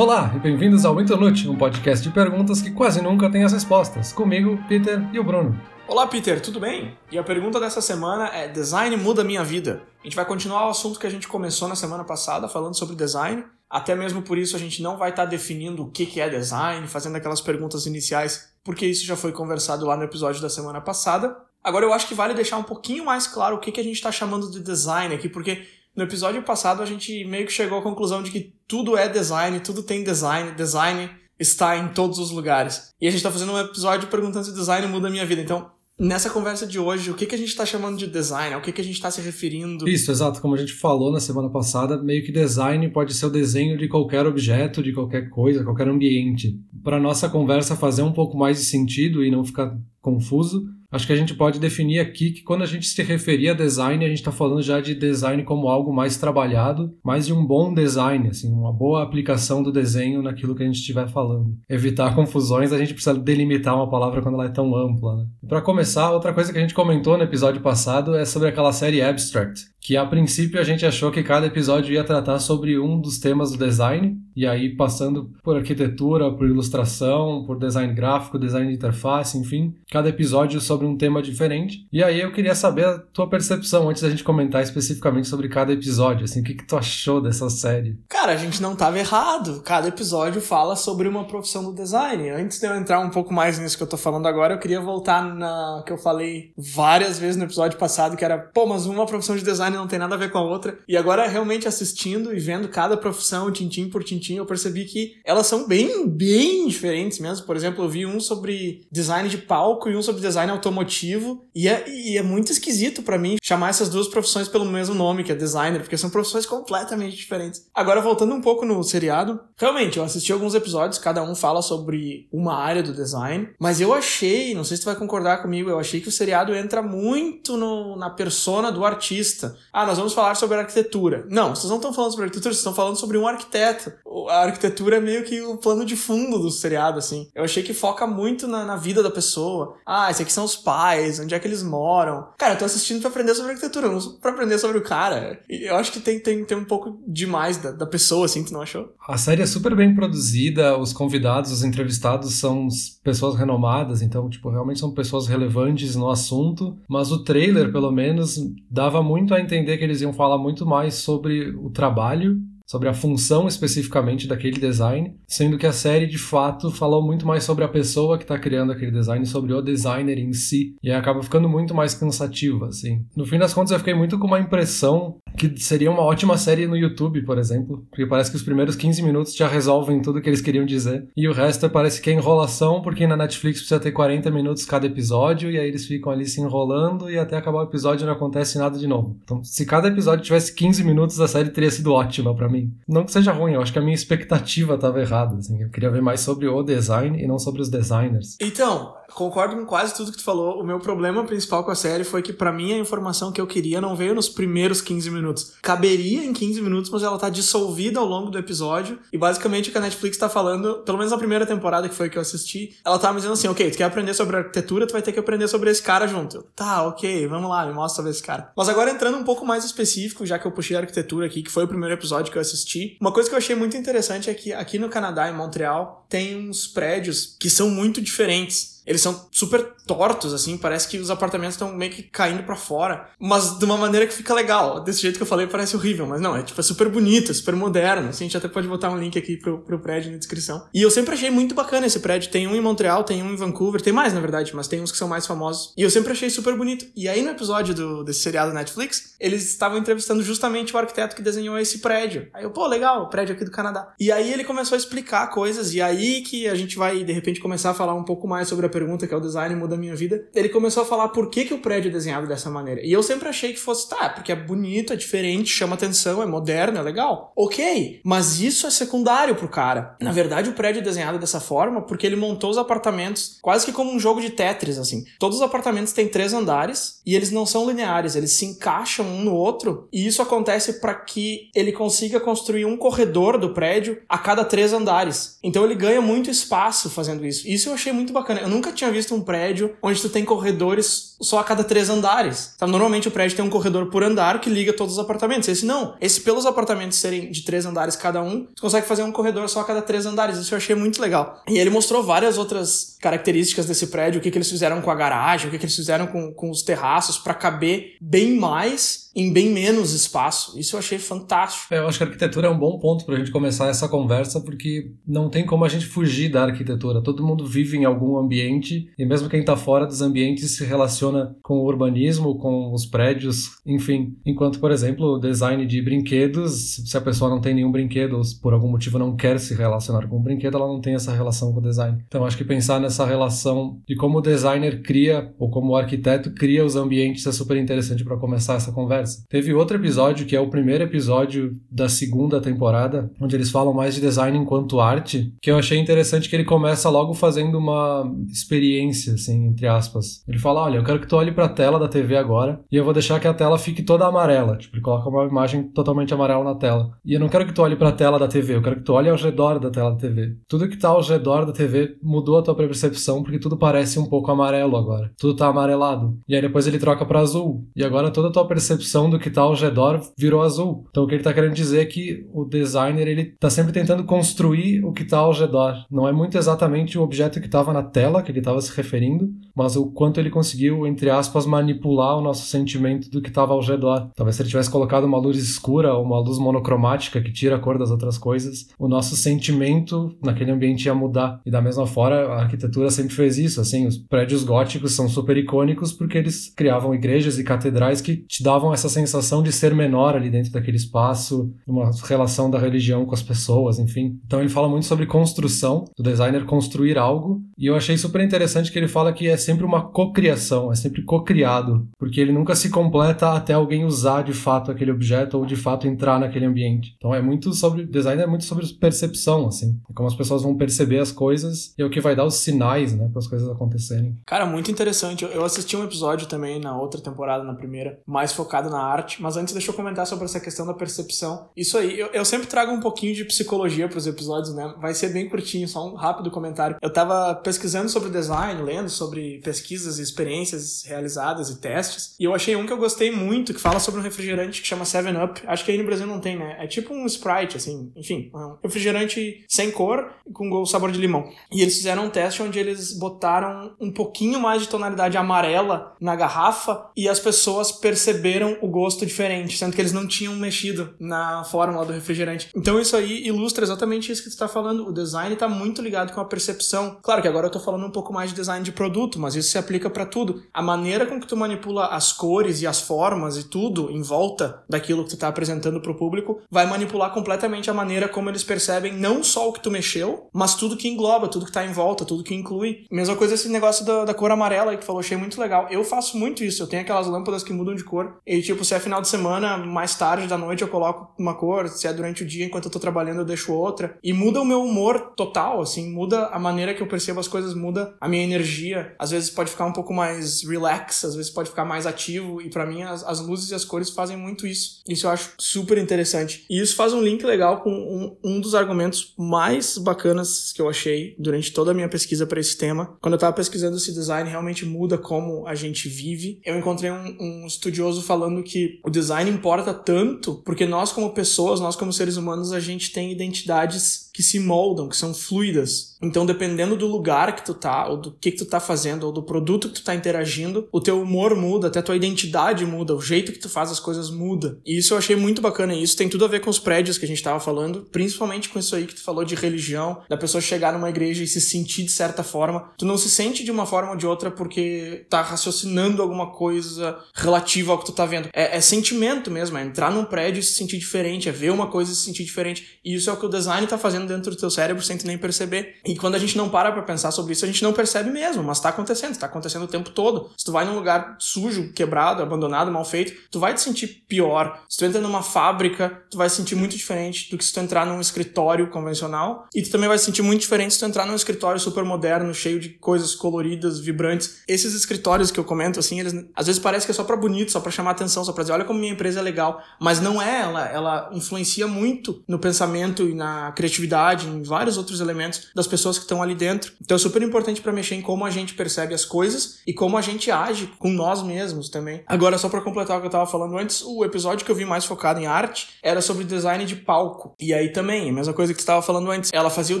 Olá e bem-vindos ao Intonute, um podcast de perguntas que quase nunca tem as respostas. Comigo, Peter e o Bruno. Olá, Peter, tudo bem? E a pergunta dessa semana é: Design muda minha vida? A gente vai continuar o assunto que a gente começou na semana passada, falando sobre design. Até mesmo por isso a gente não vai estar definindo o que é design, fazendo aquelas perguntas iniciais, porque isso já foi conversado lá no episódio da semana passada. Agora eu acho que vale deixar um pouquinho mais claro o que a gente está chamando de design aqui, porque no episódio passado a gente meio que chegou à conclusão de que tudo é design, tudo tem design, design está em todos os lugares. E a gente está fazendo um episódio perguntando se design muda a minha vida. Então, nessa conversa de hoje, o que, que a gente está chamando de design? Ao que, que a gente está se referindo? Isso, exato. Como a gente falou na semana passada, meio que design pode ser o desenho de qualquer objeto, de qualquer coisa, qualquer ambiente. Para nossa conversa fazer um pouco mais de sentido e não ficar confuso, Acho que a gente pode definir aqui que quando a gente se referir a design, a gente está falando já de design como algo mais trabalhado, mais de um bom design, assim, uma boa aplicação do desenho naquilo que a gente estiver falando. Evitar confusões, a gente precisa delimitar uma palavra quando ela é tão ampla. Né? Para começar, outra coisa que a gente comentou no episódio passado é sobre aquela série Abstract, que a princípio a gente achou que cada episódio ia tratar sobre um dos temas do design, e aí passando por arquitetura, por ilustração, por design gráfico, design de interface, enfim, cada episódio sobre um tema diferente. E aí eu queria saber a tua percepção antes da gente comentar especificamente sobre cada episódio, assim, o que, que tu achou dessa série? Cara, a gente não estava errado. Cada episódio fala sobre uma profissão do design. Antes de eu entrar um pouco mais nisso que eu tô falando agora, eu queria voltar na que eu falei várias vezes no episódio passado, que era, pô, mas uma profissão de design não tem nada a ver com a outra. E agora, realmente assistindo e vendo cada profissão, tintim por tintim, eu percebi que elas são bem, bem diferentes mesmo. Por exemplo, eu vi um sobre design de palco e um sobre design automotivo. E é, e é muito esquisito para mim chamar essas duas profissões pelo mesmo nome, que é designer, porque são profissões completamente diferentes. Agora, voltando um pouco no seriado, realmente, eu assisti alguns episódios, cada um fala sobre uma área do design, mas eu achei, não sei se tu vai concordar comigo, eu achei que o seriado entra muito no, na persona do artista. Ah, nós vamos falar sobre arquitetura. Não, vocês não estão falando sobre arquitetura, vocês estão falando sobre um arquiteto. A arquitetura é meio que o plano de fundo do seriado, assim. Eu achei que foca muito na, na vida da pessoa. Ah, esses aqui são os pais, onde é que eles moram. Cara, eu tô assistindo pra aprender sobre arquitetura, não pra aprender sobre o cara. Eu acho que tem, tem, tem um pouco demais da, da pessoa, assim, tu não achou? A série é super bem produzida, os convidados, os entrevistados são pessoas renomadas, então, tipo, realmente são pessoas relevantes no assunto, mas o trailer, pelo menos, dava muito a entender que eles iam falar muito mais sobre o trabalho sobre a função especificamente daquele design, sendo que a série de fato falou muito mais sobre a pessoa que está criando aquele design, sobre o designer em si, e acaba ficando muito mais cansativa, assim. No fim das contas, eu fiquei muito com uma impressão que seria uma ótima série no YouTube, por exemplo, porque parece que os primeiros 15 minutos já resolvem tudo que eles queriam dizer, e o resto parece que é enrolação, porque na Netflix precisa ter 40 minutos cada episódio, e aí eles ficam ali se enrolando, e até acabar o episódio não acontece nada de novo. Então, se cada episódio tivesse 15 minutos, a série teria sido ótima para mim mim. Não que seja ruim, eu acho que a minha expectativa estava errada. Assim. Eu queria ver mais sobre o design e não sobre os designers. Então, concordo com quase tudo que tu falou. O meu problema principal com a série foi que, para mim, a informação que eu queria não veio nos primeiros 15 minutos. Caberia em 15 minutos, mas ela tá dissolvida ao longo do episódio. E basicamente o que a Netflix tá falando, pelo menos na primeira temporada que foi que eu assisti, ela tá me dizendo assim: ok, tu quer aprender sobre arquitetura, tu vai ter que aprender sobre esse cara junto. tá, ok, vamos lá, me mostra sobre esse cara. Mas agora entrando um pouco mais específico, já que eu puxei a arquitetura aqui, que foi o primeiro episódio que eu assisti, uma coisa que eu achei muito interessante é que aqui no Canadá, em Montreal, tem uns prédios que são muito diferentes eles são super tortos, assim, parece que os apartamentos estão meio que caindo para fora, mas de uma maneira que fica legal. Desse jeito que eu falei parece horrível, mas não, é tipo, é super bonito, super moderno, assim, a gente até pode botar um link aqui pro, pro prédio na descrição. E eu sempre achei muito bacana esse prédio, tem um em Montreal, tem um em Vancouver, tem mais na verdade, mas tem uns que são mais famosos. E eu sempre achei super bonito. E aí no episódio do, desse seriado Netflix, eles estavam entrevistando justamente o arquiteto que desenhou esse prédio. Aí eu, pô, legal, prédio aqui do Canadá. E aí ele começou a explicar coisas, e aí que a gente vai, de repente, começar a falar um pouco mais sobre a pergunta que é o design muda a minha vida, ele começou a falar por que, que o prédio é desenhado dessa maneira. E eu sempre achei que fosse, tá, porque é bonito, é diferente, chama atenção, é moderno, é legal. Ok, mas isso é secundário pro cara. Na verdade, o prédio é desenhado dessa forma porque ele montou os apartamentos quase que como um jogo de Tetris, assim. Todos os apartamentos têm três andares e eles não são lineares, eles se encaixam um no outro e isso acontece para que ele consiga construir um corredor do prédio a cada três andares. Então ele ganha muito espaço fazendo isso. Isso eu achei muito bacana. Eu nunca tinha visto um prédio onde tu tem corredores só a cada três andares. Tá? Normalmente o prédio tem um corredor por andar que liga todos os apartamentos. Esse não. Esse, pelos apartamentos serem de três andares cada um, você consegue fazer um corredor só a cada três andares. Isso eu achei muito legal. E ele mostrou várias outras características desse prédio, o que, que eles fizeram com a garagem, o que, que eles fizeram com, com os terraços para caber bem mais em bem menos espaço. Isso eu achei fantástico. É, eu acho que a arquitetura é um bom ponto para a gente começar essa conversa, porque não tem como a gente fugir da arquitetura. Todo mundo vive em algum ambiente, e mesmo quem está fora dos ambientes se relaciona com o urbanismo, com os prédios, enfim. Enquanto, por exemplo, o design de brinquedos, se a pessoa não tem nenhum brinquedo, ou por algum motivo não quer se relacionar com o brinquedo, ela não tem essa relação com o design. Então, acho que pensar nessa relação de como o designer cria, ou como o arquiteto cria os ambientes é super interessante para começar essa conversa. Teve outro episódio, que é o primeiro episódio da segunda temporada, onde eles falam mais de design enquanto arte, que eu achei interessante que ele começa logo fazendo uma experiência, assim, entre aspas. Ele fala: Olha, eu quero que tu olhe pra tela da TV agora e eu vou deixar que a tela fique toda amarela. Tipo, ele coloca uma imagem totalmente amarela na tela. E eu não quero que tu olhe pra tela da TV, eu quero que tu olhe ao redor da tela da TV. Tudo que tá ao redor da TV mudou a tua percepção porque tudo parece um pouco amarelo agora. Tudo tá amarelado. E aí depois ele troca para azul. E agora toda a tua percepção do que está ao redor virou azul. Então o que ele está querendo dizer é que o designer ele está sempre tentando construir o que está ao redor. Não é muito exatamente o objeto que estava na tela que ele estava se referindo, mas o quanto ele conseguiu, entre aspas, manipular o nosso sentimento do que estava ao redor. Talvez se ele tivesse colocado uma luz escura ou uma luz monocromática que tira a cor das outras coisas, o nosso sentimento naquele ambiente ia mudar. E da mesma forma, a arquitetura sempre fez isso. Assim, os prédios góticos são super icônicos porque eles criavam igrejas e catedrais que te davam essa sensação de ser menor ali dentro daquele espaço, uma relação da religião com as pessoas, enfim. Então ele fala muito sobre construção, do designer construir algo, e eu achei super interessante que ele fala que é sempre uma cocriação, é sempre cocriado, porque ele nunca se completa até alguém usar de fato aquele objeto ou de fato entrar naquele ambiente. Então é muito sobre design é muito sobre percepção, assim, é como as pessoas vão perceber as coisas e é o que vai dar os sinais, né, para as coisas acontecerem. Cara, muito interessante. Eu assisti um episódio também na outra temporada, na primeira, mais focado na arte, mas antes deixa eu comentar sobre essa questão da percepção. Isso aí, eu, eu sempre trago um pouquinho de psicologia para os episódios, né? Vai ser bem curtinho, só um rápido comentário. Eu tava pesquisando sobre design, lendo sobre pesquisas e experiências realizadas e testes, e eu achei um que eu gostei muito, que fala sobre um refrigerante que chama 7-Up. Acho que aí no Brasil não tem, né? É tipo um Sprite, assim, enfim, um refrigerante sem cor com sabor de limão. E eles fizeram um teste onde eles botaram um pouquinho mais de tonalidade amarela na garrafa e as pessoas perceberam o gosto diferente, sendo que eles não tinham mexido na fórmula do refrigerante. Então isso aí ilustra exatamente isso que tu está falando. O design está muito ligado com a percepção. Claro que agora eu estou falando um pouco mais de design de produto, mas isso se aplica para tudo. A maneira com que tu manipula as cores e as formas e tudo em volta daquilo que tu está apresentando para o público vai manipular completamente a maneira como eles percebem não só o que tu mexeu, mas tudo que engloba, tudo que está em volta, tudo que inclui. Mesma coisa esse negócio da, da cor amarela aí que falou, achei muito legal. Eu faço muito isso. Eu tenho aquelas lâmpadas que mudam de cor e tipo, se é final de semana, mais tarde da noite eu coloco uma cor, se é durante o dia, enquanto eu tô trabalhando, eu deixo outra. E muda o meu humor total, assim, muda a maneira que eu percebo as coisas, muda a minha energia. Às vezes pode ficar um pouco mais relax, às vezes pode ficar mais ativo, e para mim as, as, luzes e as cores fazem muito isso. Isso eu acho super interessante. E isso faz um link legal com um, um dos argumentos mais bacanas que eu achei durante toda a minha pesquisa para esse tema. Quando eu tava pesquisando se design realmente muda como a gente vive, eu encontrei um, um estudioso falando que o design importa tanto porque nós, como pessoas, nós, como seres humanos, a gente tem identidades que se moldam, que são fluidas. Então, dependendo do lugar que tu tá, ou do que, que tu tá fazendo, ou do produto que tu tá interagindo, o teu humor muda, até a tua identidade muda, o jeito que tu faz as coisas muda. E isso eu achei muito bacana. E isso tem tudo a ver com os prédios que a gente tava falando, principalmente com isso aí que tu falou de religião, da pessoa chegar numa igreja e se sentir de certa forma. Tu não se sente de uma forma ou de outra porque tá raciocinando alguma coisa relativa ao que tu tá vendo. É, é sentimento mesmo, é entrar num prédio e se sentir diferente, é ver uma coisa e se sentir diferente. E isso é o que o design tá fazendo dentro do teu cérebro sem tu nem perceber. E quando a gente não para pra pensar sobre isso, a gente não percebe mesmo, mas tá acontecendo, tá acontecendo o tempo todo. Se tu vai num lugar sujo, quebrado, abandonado, mal feito, tu vai te sentir pior. Se tu entra numa fábrica, tu vai se sentir muito diferente do que se tu entrar num escritório convencional. E tu também vai se sentir muito diferente se tu entrar num escritório super moderno, cheio de coisas coloridas, vibrantes. Esses escritórios que eu comento, assim, eles às vezes parece que é só pra bonito, só pra chamar atenção, só pra dizer, olha como minha empresa é legal. Mas não é, ela, ela influencia muito no pensamento e na criatividade criatividade, em vários outros elementos das pessoas que estão ali dentro. Então é super importante para mexer em como a gente percebe as coisas e como a gente age com nós mesmos também. Agora, só para completar o que eu tava falando antes, o episódio que eu vi mais focado em arte era sobre design de palco. E aí também, a mesma coisa que você estava falando antes, ela fazia o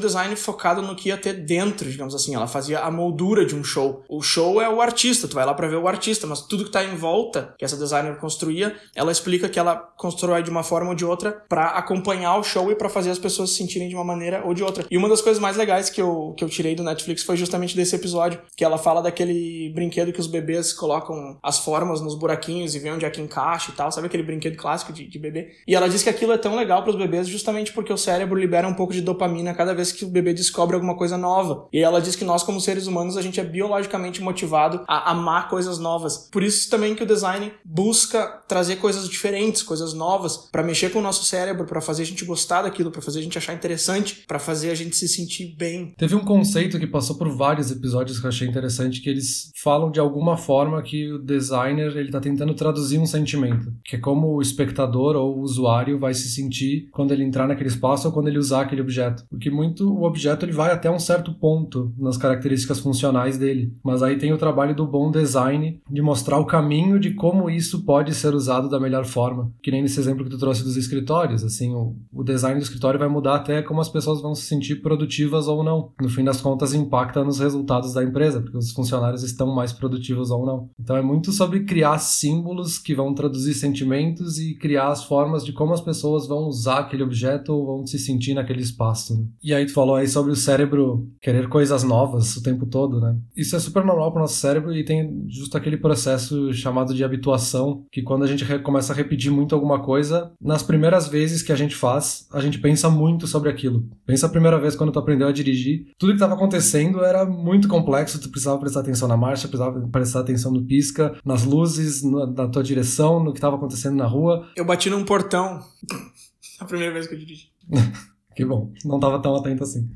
design focado no que ia ter dentro, digamos assim, ela fazia a moldura de um show. O show é o artista, tu vai lá para ver o artista, mas tudo que tá em volta, que essa designer construía, ela explica que ela constrói de uma forma ou de outra para acompanhar o show e para fazer as pessoas se sentirem de uma maneira ou de outra. E uma das coisas mais legais que eu, que eu tirei do Netflix foi justamente desse episódio, que ela fala daquele brinquedo que os bebês colocam as formas nos buraquinhos e vê onde é que encaixa e tal, sabe aquele brinquedo clássico de, de bebê? E ela diz que aquilo é tão legal para os bebês justamente porque o cérebro libera um pouco de dopamina cada vez que o bebê descobre alguma coisa nova. E ela diz que nós, como seres humanos, a gente é biologicamente motivado a amar coisas novas. Por isso também que o design busca trazer coisas diferentes, coisas novas, para mexer com o nosso cérebro, para fazer a gente gostar daquilo, para fazer a gente achar interessante, para fazer a gente se sentir bem. Teve um conceito que passou por vários episódios que eu achei interessante, que eles falam de alguma forma que o designer ele tá tentando traduzir um sentimento, que é como o espectador ou o usuário vai se sentir quando ele entrar naquele espaço ou quando ele usar aquele objeto. Porque muito o objeto ele vai até um certo ponto nas características funcionais dele, mas aí tem o trabalho do bom design de mostrar o caminho de como isso pode ser usado da melhor forma. Que nem nesse exemplo que tu trouxe dos escritórios, assim, o, o design do escritório vai mudar até como as pessoas vão se sentir produtivas ou não. No fim das contas, impacta nos resultados da empresa, porque os funcionários estão mais produtivos ou não. Então é muito sobre criar símbolos que vão traduzir sentimentos e criar as formas de como as pessoas vão usar aquele objeto ou vão se sentir naquele espaço. Né? E aí tu falou aí sobre o cérebro querer coisas novas o tempo todo, né? Isso é super normal para o nosso cérebro e tem justo aquele processo chamado de habituação, que quando a gente começa a repetir muito alguma coisa, nas primeiras vezes que a gente faz, a gente pensa muito sobre aquilo. Pensa a primeira vez quando tu aprendeu a dirigir, tudo que estava acontecendo era muito complexo, tu precisava prestar atenção na marcha, precisava prestar atenção no pisca, nas luzes, na tua direção, no que estava acontecendo na rua. Eu bati num portão a primeira vez que eu dirigi. que bom, não estava tão atento assim.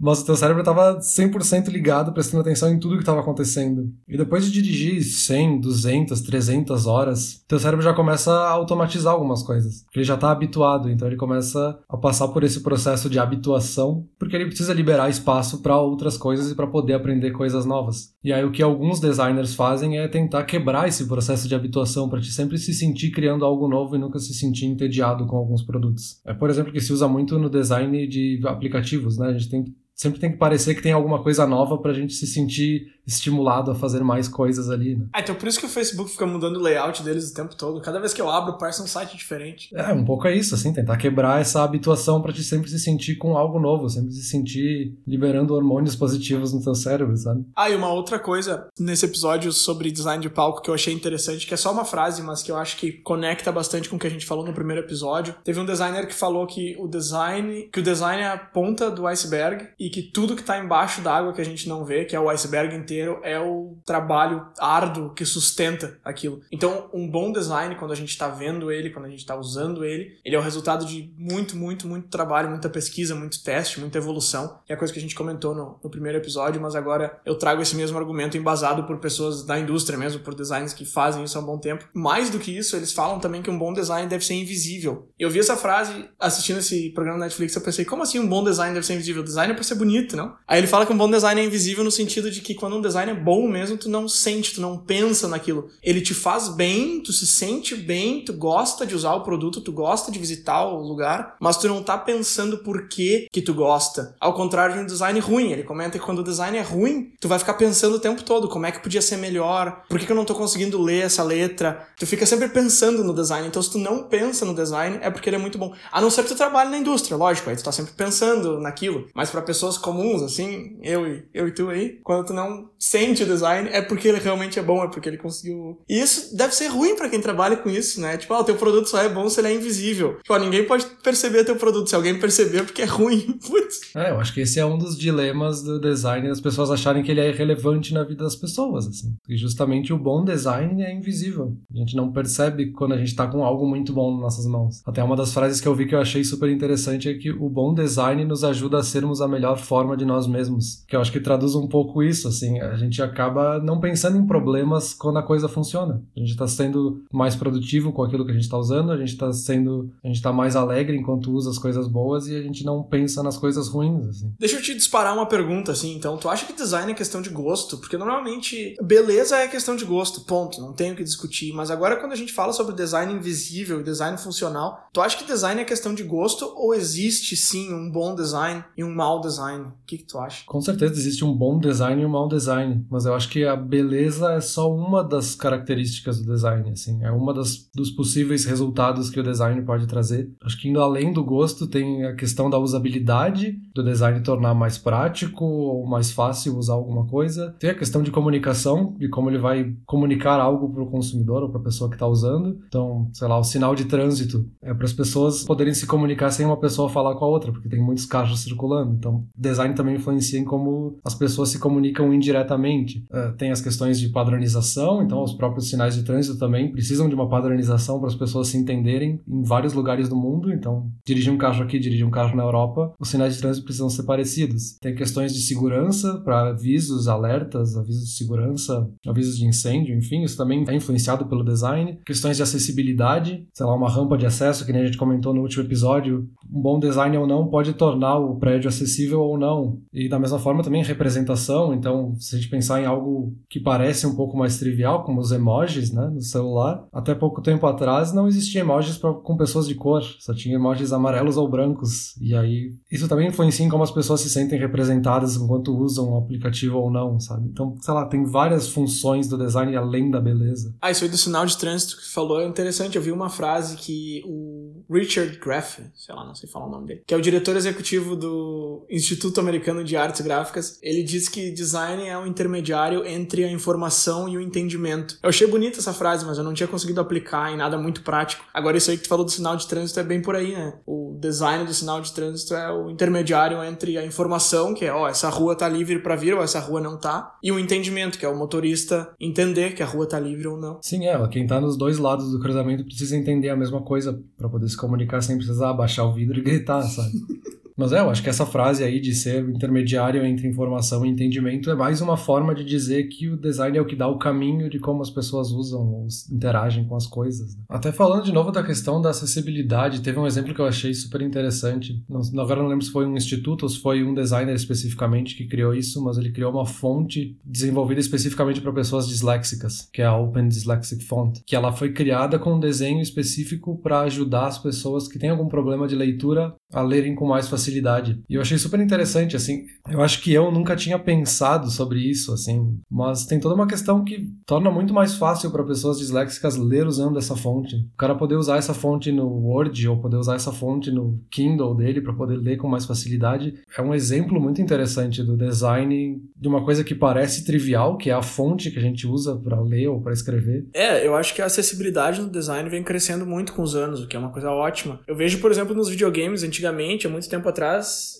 Mas o teu cérebro estava 100% ligado, prestando atenção em tudo que estava acontecendo. E depois de dirigir 100, 200, 300 horas, teu cérebro já começa a automatizar algumas coisas. Ele já está habituado, então ele começa a passar por esse processo de habituação, porque ele precisa liberar espaço para outras coisas e para poder aprender coisas novas. E aí o que alguns designers fazem é tentar quebrar esse processo de habituação para te sempre se sentir criando algo novo e nunca se sentir entediado com alguns produtos. É, por exemplo, que se usa muito no design de aplicativos, né? A gente tem sempre tem que parecer que tem alguma coisa nova pra gente se sentir estimulado a fazer mais coisas ali, né? Ah, então por isso que o Facebook fica mudando o layout deles o tempo todo. Cada vez que eu abro, parece um site diferente. É, um pouco é isso, assim, tentar quebrar essa habituação para te sempre se sentir com algo novo, sempre se sentir liberando hormônios positivos no teu cérebro, sabe? Ah, e uma outra coisa nesse episódio sobre design de palco que eu achei interessante, que é só uma frase, mas que eu acho que conecta bastante com o que a gente falou no primeiro episódio. Teve um designer que falou que o design, que o design é a ponta do iceberg e que tudo que tá embaixo da água que a gente não vê, que é o iceberg inteiro, é o trabalho árduo que sustenta aquilo. Então, um bom design, quando a gente está vendo ele, quando a gente está usando ele, ele é o resultado de muito, muito, muito trabalho, muita pesquisa, muito teste, muita evolução. É a coisa que a gente comentou no, no primeiro episódio, mas agora eu trago esse mesmo argumento embasado por pessoas da indústria mesmo, por designers que fazem isso há um bom tempo. Mais do que isso, eles falam também que um bom design deve ser invisível. Eu vi essa frase assistindo esse programa na Netflix, eu pensei, como assim um bom design deve ser invisível? Design é pra ser bonito, não? Aí ele fala que um bom design é invisível no sentido de que quando um design é bom mesmo, tu não sente, tu não pensa naquilo. Ele te faz bem, tu se sente bem, tu gosta de usar o produto, tu gosta de visitar o lugar, mas tu não tá pensando por que que tu gosta. Ao contrário de um design ruim. Ele comenta que quando o design é ruim, tu vai ficar pensando o tempo todo como é que podia ser melhor, por que, que eu não tô conseguindo ler essa letra. Tu fica sempre pensando no design. Então, se tu não pensa no design, é porque ele é muito bom. A não ser que tu trabalhe na indústria, lógico, aí tu tá sempre pensando naquilo. Mas para pessoas comuns, assim, eu e, eu e tu aí, quando tu não sente o design, é porque ele realmente é bom, é porque ele conseguiu. E isso deve ser ruim para quem trabalha com isso, né? Tipo, ah, o teu produto só é bom se ele é invisível. Tipo, ah, ninguém pode perceber teu produto. Se alguém perceber, é porque é ruim. Putz. É, eu acho que esse é um dos dilemas do design, as pessoas acharem que ele é irrelevante na vida das pessoas, assim. E justamente o bom design é invisível. A gente não percebe quando a gente tá com algo muito bom nas nossas mãos. Até uma das frases que eu vi que eu achei super interessante é que o bom design nos ajuda a sermos a melhor forma de nós mesmos. Que eu acho que traduz um pouco isso, assim, a gente acaba não pensando em problemas quando a coisa funciona. A gente está sendo mais produtivo com aquilo que a gente está usando, a gente está sendo, a gente tá mais alegre enquanto usa as coisas boas e a gente não pensa nas coisas ruins, assim. Deixa eu te disparar uma pergunta, assim, então, tu acha que design é questão de gosto? Porque normalmente beleza é questão de gosto, ponto, não tenho o que discutir, mas agora quando a gente fala sobre design invisível e design funcional, tu acha que design é questão de gosto ou existe sim um bom design e um mau design? O que, que tu acha? Com certeza existe um bom design e um mau design, mas eu acho que a beleza é só uma das características do design, assim, é uma das, dos possíveis resultados que o design pode trazer. Acho que indo além do gosto tem a questão da usabilidade, do design tornar mais prático ou mais fácil usar alguma coisa. Tem a questão de comunicação, de como ele vai comunicar algo para o consumidor ou para a pessoa que está usando. Então, sei lá, o sinal de trânsito é para as pessoas poderem se comunicar sem uma pessoa falar com a outra, porque tem muitos carros circulando. Então, design também influencia em como as pessoas se comunicam indiretamente. Uh, tem as questões de padronização, então os próprios sinais de trânsito também precisam de uma padronização para as pessoas se entenderem em vários lugares do mundo. Então, dirigir um carro aqui, dirigir um carro na Europa, os sinais de trânsito precisam ser parecidos. Tem questões de segurança para avisos, alertas, avisos de segurança, avisos de incêndio, enfim, isso também é influenciado pelo design. Questões de acessibilidade, sei lá, uma rampa de acesso, que nem a gente comentou no último episódio, um bom design ou não pode tornar o prédio acessível ou não. E da mesma forma também representação, então se a gente pensar em algo que parece um pouco mais trivial, como os emojis, né, no celular, até pouco tempo atrás não existia emojis pra, com pessoas de cor, só tinha emojis amarelos ou brancos. E aí isso também influencia em como as pessoas se sentem representadas enquanto usam o aplicativo ou não, sabe? Então, sei lá, tem várias funções do design além da beleza. Ah, isso aí do sinal de trânsito que falou é interessante. Eu vi uma frase que o Richard Graff, sei lá, não sei falar o nome dele, que é o diretor executivo do Instituto Americano de Artes Gráficas, ele diz que design é um intermediário entre a informação e o entendimento. Eu achei bonita essa frase, mas eu não tinha conseguido aplicar em nada muito prático. Agora, isso aí que tu falou do sinal de trânsito é bem por aí, né? O design do sinal de trânsito é o intermediário entre a informação, que é, ó, essa rua tá livre para vir ou essa rua não tá, e o entendimento, que é o motorista entender que a rua tá livre ou não. Sim, é, quem tá nos dois lados do cruzamento precisa entender a mesma coisa para poder se comunicar sem precisar abaixar o vidro e gritar, sabe? Mas é, eu acho que essa frase aí de ser intermediário entre informação e entendimento é mais uma forma de dizer que o design é o que dá o caminho de como as pessoas usam ou interagem com as coisas. Né? Até falando de novo da questão da acessibilidade, teve um exemplo que eu achei super interessante. Não, agora não lembro se foi um instituto ou se foi um designer especificamente que criou isso, mas ele criou uma fonte desenvolvida especificamente para pessoas disléxicas, que é a Open Dyslexic Font, que ela foi criada com um desenho específico para ajudar as pessoas que têm algum problema de leitura a lerem com mais facilidade facilidade. E eu achei super interessante, assim. Eu acho que eu nunca tinha pensado sobre isso, assim. Mas tem toda uma questão que torna muito mais fácil para pessoas disléxicas ler usando essa fonte. O cara poder usar essa fonte no Word ou poder usar essa fonte no Kindle dele para poder ler com mais facilidade é um exemplo muito interessante do design de uma coisa que parece trivial, que é a fonte que a gente usa para ler ou para escrever. É, eu acho que a acessibilidade no design vem crescendo muito com os anos, o que é uma coisa ótima. Eu vejo, por exemplo, nos videogames antigamente, há muito tempo atrás,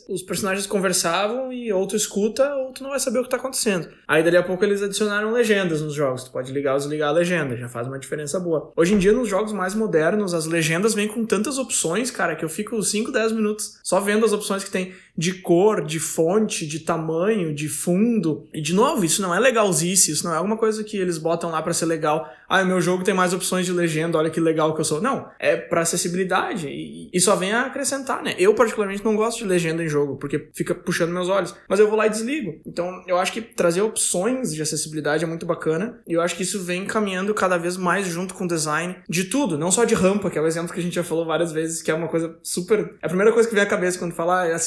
os personagens conversavam e ou tu escuta ou tu não vai saber o que tá acontecendo. Aí dali a pouco eles adicionaram legendas nos jogos. Tu pode ligar ou desligar a legenda, já faz uma diferença boa. Hoje em dia, nos jogos mais modernos, as legendas vêm com tantas opções, cara, que eu fico 5, 10 minutos só vendo as opções que tem de cor, de fonte, de tamanho, de fundo. E de novo, isso não é legalzice, isso não é alguma coisa que eles botam lá para ser legal. Ah, meu jogo tem mais opções de legenda, olha que legal que eu sou. Não, é para acessibilidade e, e só vem a acrescentar, né? Eu particularmente não gosto de legenda em jogo, porque fica puxando meus olhos, mas eu vou lá e desligo. Então, eu acho que trazer opções de acessibilidade é muito bacana e eu acho que isso vem caminhando cada vez mais junto com o design de tudo, não só de rampa, que é o exemplo que a gente já falou várias vezes, que é uma coisa super, é a primeira coisa que vem à cabeça quando fala ah,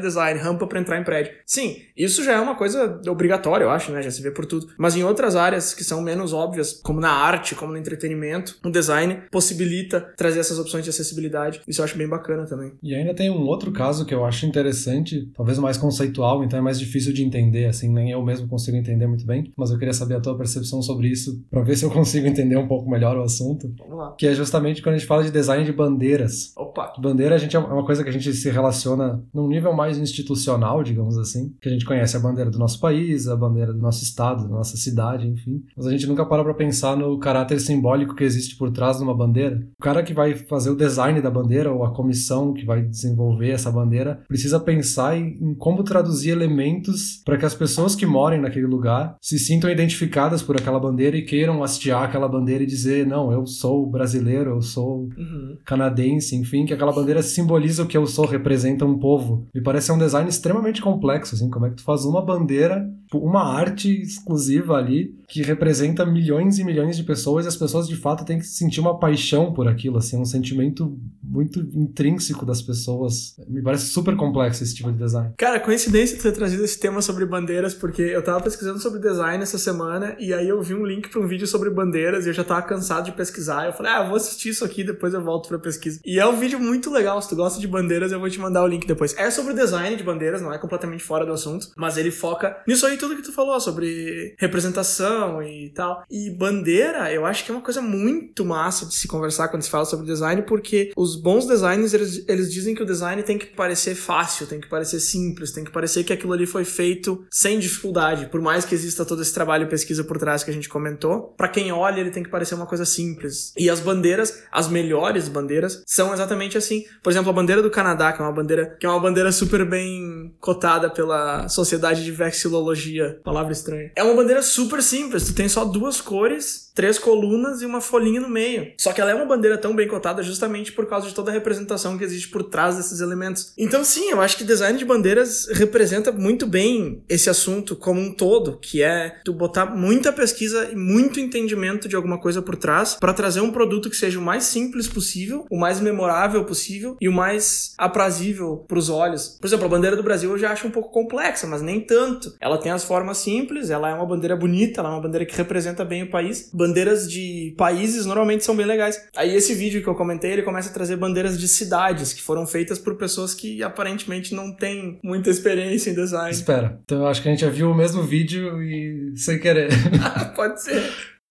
design, rampa para entrar em prédio. Sim, isso já é uma coisa obrigatória, eu acho, né? Já se vê por tudo. Mas em outras áreas que são menos óbvias, como na arte, como no entretenimento, o design possibilita trazer essas opções de acessibilidade. Isso eu acho bem bacana também. E ainda tem um outro caso que eu acho interessante, talvez mais conceitual, então é mais difícil de entender, assim, nem eu mesmo consigo entender muito bem, mas eu queria saber a tua percepção sobre isso, para ver se eu consigo entender um pouco melhor o assunto. Vamos lá. Que é justamente quando a gente fala de design de bandeiras. Opa! Bandeira, a gente é uma coisa que a gente se relaciona num nível mais mais institucional, digamos assim, que a gente conhece a bandeira do nosso país, a bandeira do nosso estado, da nossa cidade, enfim. Mas a gente nunca para pra pensar no caráter simbólico que existe por trás de uma bandeira. O cara que vai fazer o design da bandeira ou a comissão que vai desenvolver essa bandeira precisa pensar em, em como traduzir elementos para que as pessoas que morem naquele lugar se sintam identificadas por aquela bandeira e queiram hastear aquela bandeira e dizer: não, eu sou brasileiro, eu sou uhum. canadense, enfim, que aquela bandeira simboliza o que eu sou, representa um povo. Me parece um design extremamente complexo, assim, como é que tu faz uma bandeira, uma arte exclusiva ali que representa milhões e milhões de pessoas e as pessoas de fato têm que sentir uma paixão por aquilo, assim, um sentimento muito intrínseco das pessoas. Me parece super complexo esse tipo de design. Cara, coincidência ter trazido esse tema sobre bandeiras, porque eu tava pesquisando sobre design essa semana e aí eu vi um link para um vídeo sobre bandeiras e eu já tava cansado de pesquisar. Eu falei, ah, vou assistir isso aqui, depois eu volto pra pesquisa. E é um vídeo muito legal, se tu gosta de bandeiras, eu vou te mandar o link depois. É sobre design de bandeiras, não é completamente fora do assunto, mas ele foca nisso aí tudo que tu falou, sobre representação e tal. E bandeira, eu acho que é uma coisa muito massa de se conversar quando se fala sobre design, porque os bons designers, eles, eles dizem que o design tem que parecer fácil, tem que parecer simples, tem que parecer que aquilo ali foi feito sem dificuldade, por mais que exista todo esse trabalho e pesquisa por trás que a gente comentou. Para quem olha, ele tem que parecer uma coisa simples. E as bandeiras, as melhores bandeiras, são exatamente assim. Por exemplo, a bandeira do Canadá, que é uma bandeira que é uma bandeira super bem cotada pela Sociedade de Vexilologia, palavra estranha. É uma bandeira super simples, tu tem só duas cores três colunas e uma folhinha no meio. Só que ela é uma bandeira tão bem cotada justamente por causa de toda a representação que existe por trás desses elementos. Então, sim, eu acho que design de bandeiras representa muito bem esse assunto como um todo, que é tu botar muita pesquisa e muito entendimento de alguma coisa por trás para trazer um produto que seja o mais simples possível, o mais memorável possível e o mais aprazível para os olhos. Por exemplo, a bandeira do Brasil eu já acho um pouco complexa, mas nem tanto. Ela tem as formas simples, ela é uma bandeira bonita, ela é uma bandeira que representa bem o país bandeiras de países normalmente são bem legais. Aí esse vídeo que eu comentei, ele começa a trazer bandeiras de cidades que foram feitas por pessoas que aparentemente não têm muita experiência em design. Espera, então eu acho que a gente já viu o mesmo vídeo e sem querer. Pode ser.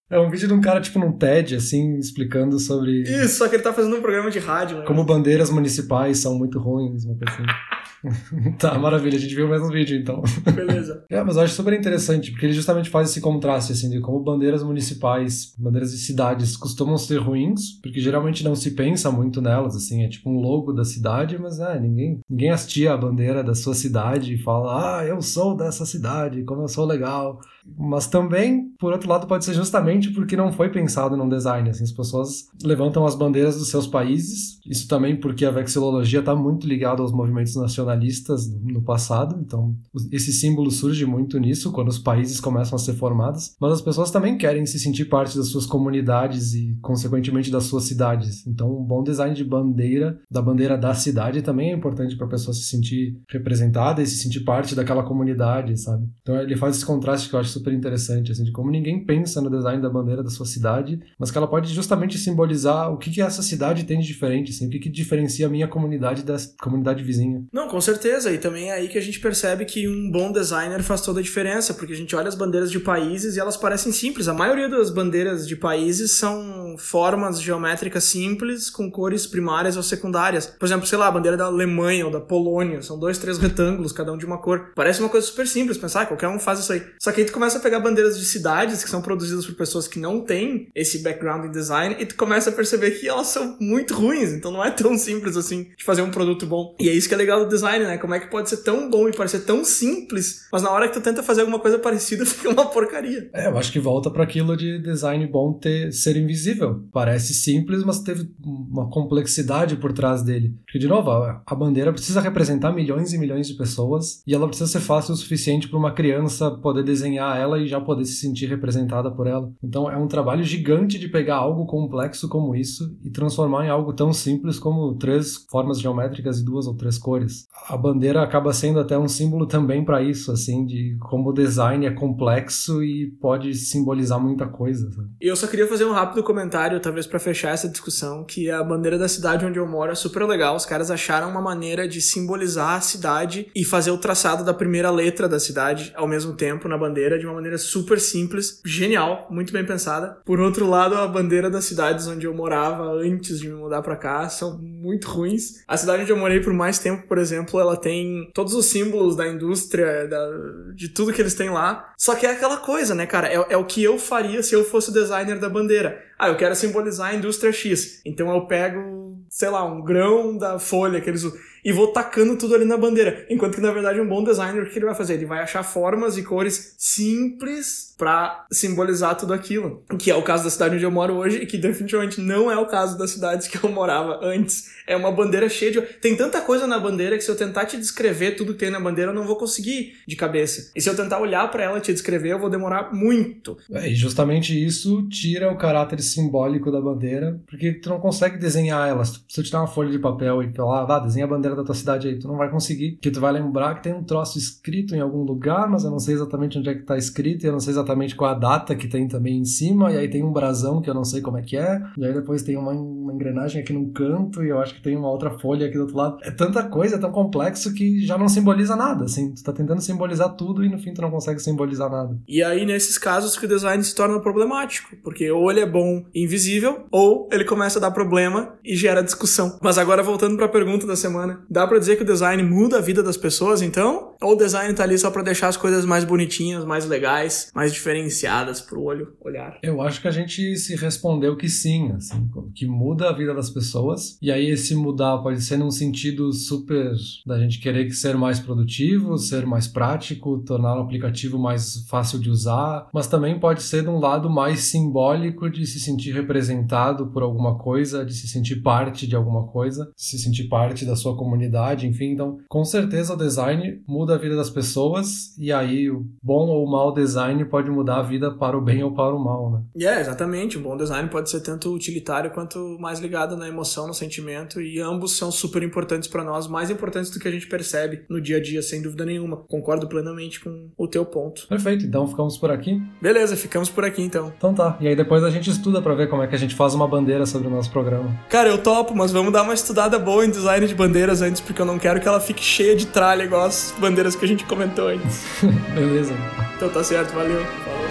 É um vídeo de um cara, tipo, num TED, assim, explicando sobre. Isso, só que ele tá fazendo um programa de rádio, né? Como bandeiras municipais são muito ruins, uma coisa assim. tá, maravilha, a gente viu o mesmo vídeo então. Beleza. é, mas eu acho super interessante, porque ele justamente faz esse contraste, assim, de como bandeiras municipais, bandeiras de cidades costumam ser ruins, porque geralmente não se pensa muito nelas, assim, é tipo um logo da cidade, mas é, ninguém, ninguém hastia a bandeira da sua cidade e fala, ah, eu sou dessa cidade, como eu sou legal. Mas também, por outro lado, pode ser justamente porque não foi pensado num design. Assim, as pessoas levantam as bandeiras dos seus países. Isso também porque a vexilologia está muito ligada aos movimentos nacionalistas no passado. Então, esse símbolo surge muito nisso, quando os países começam a ser formados. Mas as pessoas também querem se sentir parte das suas comunidades e, consequentemente, das suas cidades. Então, um bom design de bandeira, da bandeira da cidade, também é importante para a pessoa se sentir representada e se sentir parte daquela comunidade, sabe? Então, ele faz esse contraste que eu acho super interessante, assim, de como ninguém pensa no design da bandeira da sua cidade, mas que ela pode justamente simbolizar o que, que essa cidade tem de diferente, assim, o que, que diferencia a minha comunidade da comunidade vizinha. Não, com certeza, e também é aí que a gente percebe que um bom designer faz toda a diferença, porque a gente olha as bandeiras de países e elas parecem simples. A maioria das bandeiras de países são formas geométricas simples com cores primárias ou secundárias. Por exemplo, sei lá, a bandeira da Alemanha ou da Polônia, são dois, três retângulos, cada um de uma cor. Parece uma coisa super simples, pensar, ah, qualquer um faz isso aí. Só que aí tu começa a pegar bandeiras de que são produzidas por pessoas que não têm esse background em design e tu começa a perceber que elas são muito ruins, então não é tão simples assim de fazer um produto bom. E é isso que é legal do design, né? Como é que pode ser tão bom e parecer tão simples, mas na hora que tu tenta fazer alguma coisa parecida fica uma porcaria. É, eu acho que volta para aquilo de design bom ter ser invisível. Parece simples, mas teve uma complexidade por trás dele. Porque de novo, a bandeira precisa representar milhões e milhões de pessoas e ela precisa ser fácil o suficiente para uma criança poder desenhar ela e já poder se sentir representada por ela. Então é um trabalho gigante de pegar algo complexo como isso e transformar em algo tão simples como três formas geométricas e duas ou três cores. A bandeira acaba sendo até um símbolo também para isso, assim, de como o design é complexo e pode simbolizar muita coisa. Sabe? Eu só queria fazer um rápido comentário, talvez para fechar essa discussão, que a bandeira da cidade onde eu moro é super legal. Os caras acharam uma maneira de simbolizar a cidade e fazer o traçado da primeira letra da cidade ao mesmo tempo na bandeira de uma maneira super simples simples, genial, muito bem pensada. Por outro lado, a bandeira das cidades onde eu morava antes de me mudar para cá são muito ruins. A cidade onde eu morei por mais tempo, por exemplo, ela tem todos os símbolos da indústria, da, de tudo que eles têm lá. Só que é aquela coisa, né, cara? É, é o que eu faria se eu fosse o designer da bandeira. Ah, eu quero simbolizar a indústria X. Então eu pego, sei lá, um grão da folha que eles e vou tacando tudo ali na bandeira. Enquanto que, na verdade, um bom designer, o que ele vai fazer? Ele vai achar formas e cores simples para simbolizar tudo aquilo. Que é o caso da cidade onde eu moro hoje e que definitivamente não é o caso das cidades que eu morava antes. É uma bandeira cheia de. Tem tanta coisa na bandeira que se eu tentar te descrever tudo que tem na bandeira, eu não vou conseguir de cabeça. E se eu tentar olhar para ela e te descrever, eu vou demorar muito. É, e justamente isso tira o caráter simbólico da bandeira, porque tu não consegue desenhar ela. Se eu te dar uma folha de papel e falar, vá, desenha a bandeira da tua cidade aí, tu não vai conseguir, porque tu vai lembrar que tem um troço escrito em algum lugar, mas eu não sei exatamente onde é que tá escrito, e eu não sei exatamente qual a data que tem também em cima, e aí tem um brasão que eu não sei como é que é, e aí depois tem uma, uma engrenagem aqui num canto, e eu acho que tem uma outra folha aqui do outro lado. É tanta coisa, é tão complexo que já não simboliza nada, assim, tu tá tentando simbolizar tudo e no fim tu não consegue simbolizar nada. E aí, nesses casos, que o design se torna problemático, porque ou ele é bom invisível, ou ele começa a dar problema e gera discussão. Mas agora, voltando para a pergunta da semana, Dá para dizer que o design muda a vida das pessoas, então? Ou o design tá ali só para deixar as coisas mais bonitinhas, mais legais, mais diferenciadas pro olho olhar? Eu acho que a gente se respondeu que sim, assim, que muda a vida das pessoas. E aí esse mudar pode ser num sentido super da gente querer ser mais produtivo, ser mais prático, tornar o aplicativo mais fácil de usar, mas também pode ser de um lado mais simbólico de se sentir representado por alguma coisa, de se sentir parte de alguma coisa, de se sentir parte da sua comunidade, enfim. Então, com certeza o design muda a vida das pessoas e aí o bom ou mau design pode mudar a vida para o bem ou para o mal, né? É, yeah, exatamente. O bom design pode ser tanto utilitário quanto mais ligado na emoção, no sentimento e ambos são super importantes para nós, mais importantes do que a gente percebe no dia a dia, sem dúvida nenhuma. Concordo plenamente com o teu ponto. Perfeito. Então, ficamos por aqui? Beleza, ficamos por aqui então. Então tá. E aí depois a gente estuda para ver como é que a gente faz uma bandeira sobre o nosso programa. Cara, eu topo, mas vamos dar uma estudada boa em design de bandeiras antes, porque eu não quero que ela fique cheia de tralha igual as bandeiras que a gente comentou antes. Beleza. Então tá certo, valeu. Falou.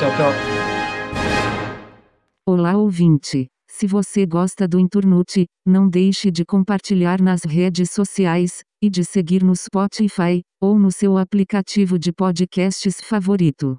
Tchau, tchau. Olá, ouvinte. Se você gosta do Inturnute, não deixe de compartilhar nas redes sociais e de seguir no Spotify ou no seu aplicativo de podcasts favorito.